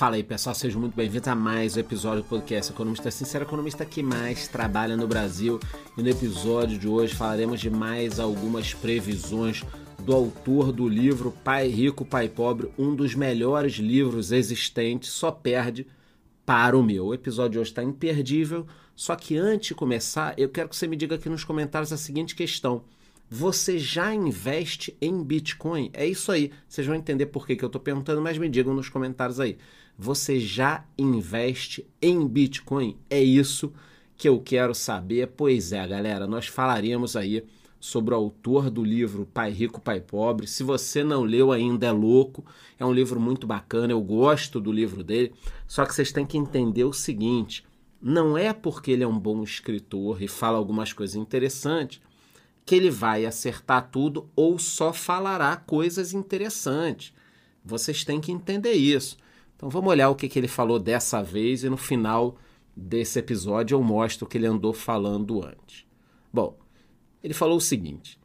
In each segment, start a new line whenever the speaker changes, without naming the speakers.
Fala aí pessoal, sejam muito bem-vindos a mais um episódio do podcast Economista Sincero, economista que mais trabalha no Brasil. E no episódio de hoje falaremos de mais algumas previsões do autor do livro Pai Rico, Pai Pobre, um dos melhores livros existentes, só perde para o meu. O episódio de hoje está imperdível, só que antes de começar, eu quero que você me diga aqui nos comentários a seguinte questão. Você já investe em Bitcoin? É isso aí. Vocês vão entender por que, que eu estou perguntando, mas me digam nos comentários aí. Você já investe em Bitcoin? É isso que eu quero saber. Pois é, galera, nós falaremos aí sobre o autor do livro Pai Rico, Pai Pobre. Se você não leu ainda, é louco. É um livro muito bacana, eu gosto do livro dele. Só que vocês têm que entender o seguinte: não é porque ele é um bom escritor e fala algumas coisas interessantes que ele vai acertar tudo ou só falará coisas interessantes. Vocês têm que entender isso. Então vamos olhar o que, que ele falou dessa vez e no final desse episódio eu mostro o que ele andou falando antes. Bom, ele falou o seguinte: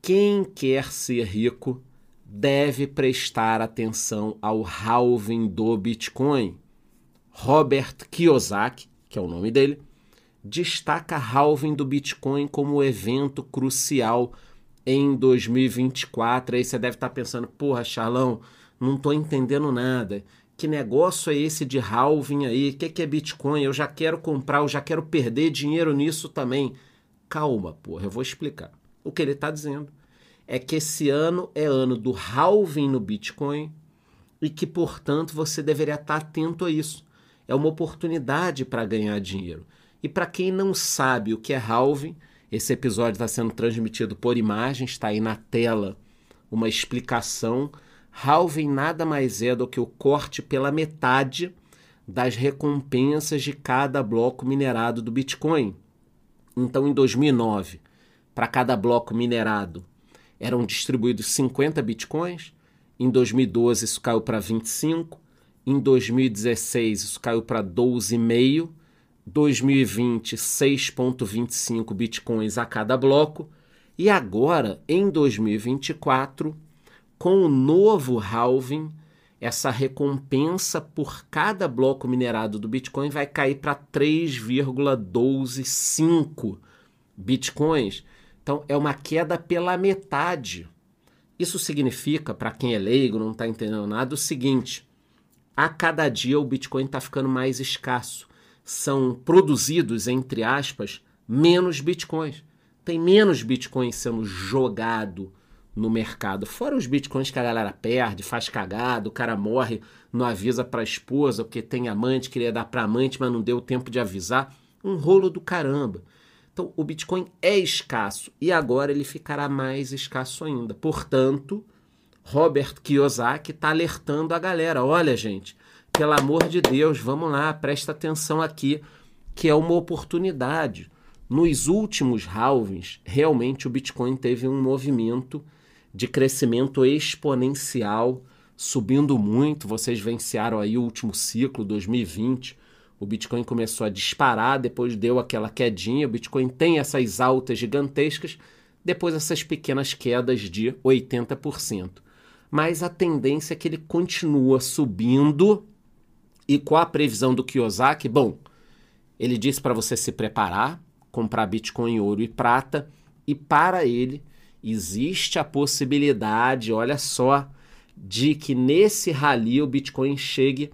quem quer ser rico deve prestar atenção ao halving do Bitcoin. Robert Kiyosaki, que é o nome dele, destaca halving do Bitcoin como evento crucial em 2024. Aí você deve estar pensando, porra, Charlão, não estou entendendo nada. Que negócio é esse de halving aí? O que, que é Bitcoin? Eu já quero comprar, eu já quero perder dinheiro nisso também. Calma, porra, eu vou explicar. O que ele está dizendo é que esse ano é ano do halving no Bitcoin e que, portanto, você deveria estar atento a isso. É uma oportunidade para ganhar dinheiro. E para quem não sabe o que é halving, esse episódio está sendo transmitido por imagem, está aí na tela uma explicação. Halving nada mais é do que o corte pela metade das recompensas de cada bloco minerado do Bitcoin. Então, em 2009, para cada bloco minerado eram distribuídos 50 bitcoins. Em 2012, isso caiu para 25. Em 2016, isso caiu para 12,5. 2020, 6,25 bitcoins a cada bloco. E agora, em 2024, com o novo halving, essa recompensa por cada bloco minerado do Bitcoin vai cair para 3,125 Bitcoins. Então é uma queda pela metade. Isso significa, para quem é leigo, não está entendendo nada, o seguinte: a cada dia o Bitcoin está ficando mais escasso. São produzidos, entre aspas, menos Bitcoins. Tem menos Bitcoins sendo jogado no mercado. Fora os bitcoins que a galera perde, faz cagada, o cara morre, não avisa para a esposa porque tem amante, queria dar para amante, mas não deu tempo de avisar. Um rolo do caramba. Então, o Bitcoin é escasso e agora ele ficará mais escasso ainda. Portanto, Robert Kiyosaki está alertando a galera: olha, gente, pelo amor de Deus, vamos lá, presta atenção aqui, que é uma oportunidade. Nos últimos halvings, realmente o Bitcoin teve um movimento de crescimento exponencial, subindo muito. Vocês venciaram aí o último ciclo, 2020. O Bitcoin começou a disparar, depois deu aquela quedinha. O Bitcoin tem essas altas gigantescas, depois essas pequenas quedas de 80%. Mas a tendência é que ele continua subindo. E com a previsão do Kiyosaki, bom, ele disse para você se preparar, comprar Bitcoin, ouro e prata, e para ele existe a possibilidade, olha só, de que nesse rally o Bitcoin chegue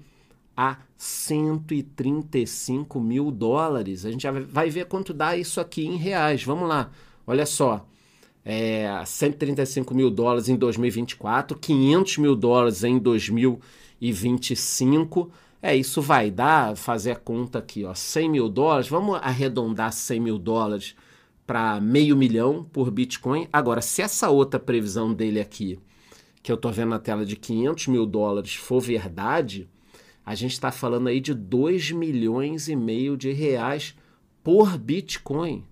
a 135 mil dólares. A gente já vai ver quanto dá isso aqui em reais. Vamos lá, olha só. É, 135 mil dólares em 2024, 500 mil dólares em 2025. É, isso vai dar, fazer a conta aqui, ó, 100 mil dólares. Vamos arredondar 100 mil dólares para meio milhão por Bitcoin. Agora, se essa outra previsão dele aqui, que eu estou vendo na tela de 500 mil dólares, for verdade, a gente está falando aí de 2 milhões e meio de reais por Bitcoin.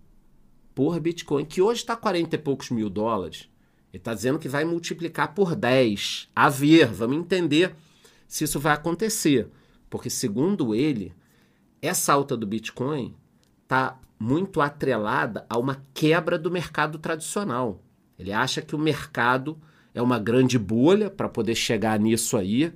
Por Bitcoin, que hoje está 40 e poucos mil dólares. Ele está dizendo que vai multiplicar por 10. A ver, vamos entender se isso vai acontecer. Porque, segundo ele, essa alta do Bitcoin está muito atrelada a uma quebra do mercado tradicional. Ele acha que o mercado é uma grande bolha para poder chegar nisso aí,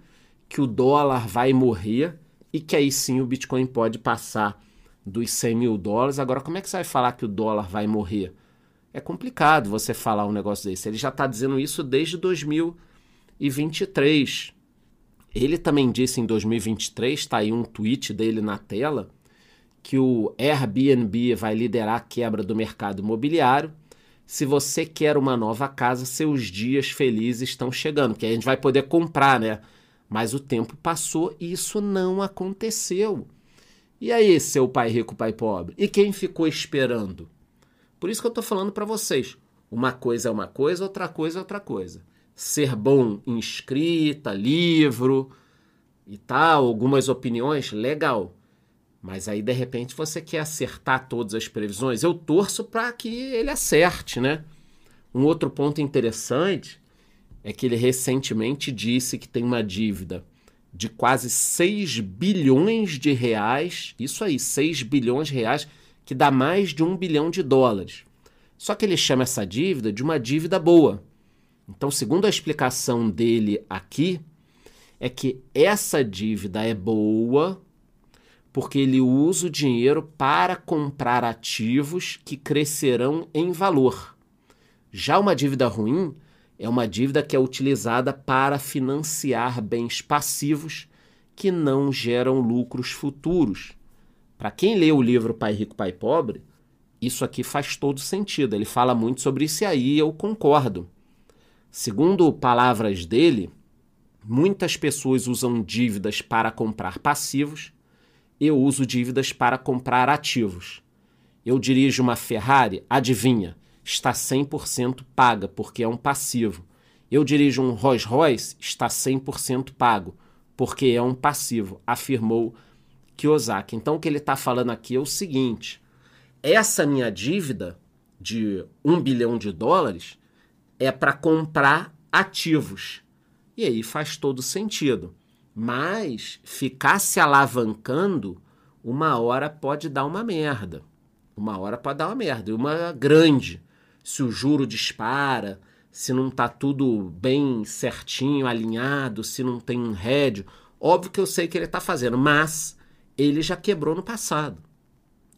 que o dólar vai morrer e que aí sim o Bitcoin pode passar dos 100 mil dólares. Agora, como é que você vai falar que o dólar vai morrer? É complicado você falar um negócio desse. Ele já está dizendo isso desde 2023. Ele também disse em 2023, está aí um tweet dele na tela, que o Airbnb vai liderar a quebra do mercado imobiliário. Se você quer uma nova casa, seus dias felizes estão chegando, que a gente vai poder comprar, né? Mas o tempo passou e isso não aconteceu. E aí, seu pai rico, pai pobre? E quem ficou esperando? Por isso que eu estou falando para vocês. Uma coisa é uma coisa, outra coisa é outra coisa. Ser bom em escrita, livro e tal, algumas opiniões, legal. Mas aí, de repente, você quer acertar todas as previsões. Eu torço para que ele acerte, né? Um outro ponto interessante é que ele recentemente disse que tem uma dívida de quase 6 bilhões de reais, isso aí, 6 bilhões de reais, que dá mais de um bilhão de dólares. Só que ele chama essa dívida de uma dívida boa. Então, segundo a explicação dele aqui, é que essa dívida é boa porque ele usa o dinheiro para comprar ativos que crescerão em valor. Já uma dívida ruim é uma dívida que é utilizada para financiar bens passivos que não geram lucros futuros. Para quem lê o livro Pai Rico, Pai Pobre, isso aqui faz todo sentido. Ele fala muito sobre isso e aí eu concordo. Segundo palavras dele, muitas pessoas usam dívidas para comprar passivos. Eu uso dívidas para comprar ativos. Eu dirijo uma Ferrari, adivinha? está 100% paga, porque é um passivo. Eu dirijo um Rolls Royce, está 100% pago, porque é um passivo, afirmou Kiyosaki. Então o que ele está falando aqui é o seguinte: essa minha dívida de um bilhão de dólares é para comprar ativos. E aí faz todo sentido. Mas ficar se alavancando, uma hora pode dar uma merda. Uma hora pode dar uma merda, e uma grande se o juro dispara, se não está tudo bem certinho, alinhado, se não tem um rédio. Óbvio que eu sei que ele está fazendo, mas ele já quebrou no passado.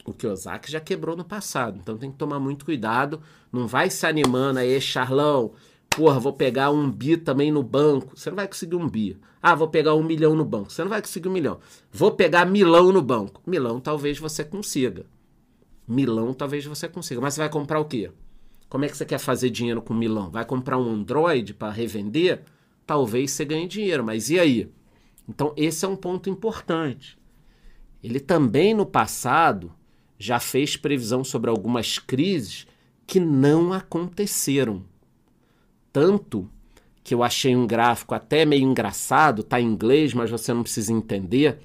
O Kiyosaki já quebrou no passado, então tem que tomar muito cuidado. Não vai se animando aí, Charlão. Porra, vou pegar um bi também no banco. Você não vai conseguir um bi. Ah, vou pegar um milhão no banco. Você não vai conseguir um milhão. Vou pegar milão no banco. Milão talvez você consiga. Milão talvez você consiga. Mas você vai comprar o quê? Como é que você quer fazer dinheiro com Milão? Vai comprar um Android para revender? Talvez você ganhe dinheiro, mas e aí? Então, esse é um ponto importante. Ele também no passado já fez previsão sobre algumas crises que não aconteceram. Tanto que eu achei um gráfico até meio engraçado, tá em inglês, mas você não precisa entender.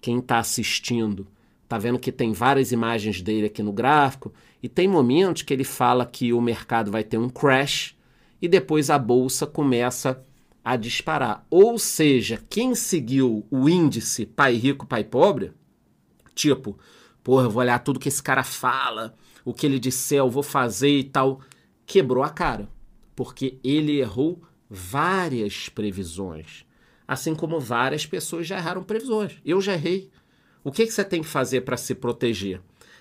Quem está assistindo Tá vendo que tem várias imagens dele aqui no gráfico e tem momentos que ele fala que o mercado vai ter um crash e depois a bolsa começa a disparar. Ou seja, quem seguiu o índice pai rico, pai pobre, tipo, porra, eu vou olhar tudo que esse cara fala, o que ele disser, eu vou fazer e tal, quebrou a cara, porque ele errou várias previsões, assim como várias pessoas já erraram previsões. Eu já errei. O que, que você tem que fazer para se proteger?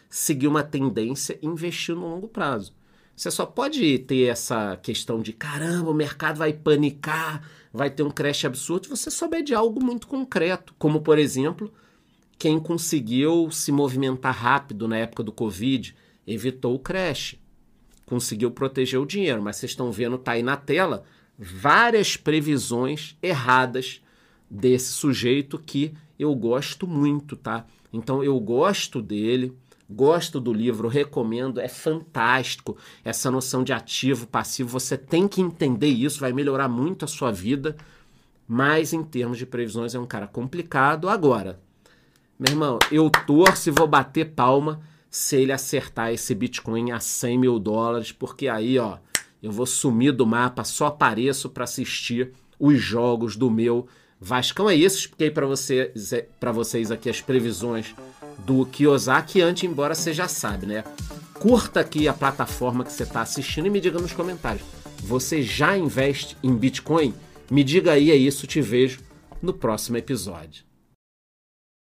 Seguir uma tendência e investir no longo prazo. Você só pode ter essa questão de caramba, o mercado vai panicar, vai ter um crash absurdo, se você souber de algo muito concreto, como por exemplo, quem conseguiu se movimentar rápido na época do Covid, evitou o crash, conseguiu proteger o dinheiro. Mas vocês estão vendo, tá aí na tela, várias previsões erradas desse sujeito que eu gosto muito, tá? Então eu gosto dele, gosto do livro, recomendo, é fantástico essa noção de ativo, passivo. Você tem que entender isso, vai melhorar muito a sua vida. Mas em termos de previsões é um cara complicado. Agora, meu irmão, eu torço e vou bater palma se ele acertar esse Bitcoin a 100 mil dólares, porque aí, ó, eu vou sumir do mapa, só apareço para assistir os jogos do meu Vascão é isso, expliquei para você, vocês aqui as previsões do Kiyosaki antes, embora você já sabe, né? Curta aqui a plataforma que você está assistindo e me diga nos comentários. Você já investe em Bitcoin? Me diga aí, é isso, te vejo no próximo episódio.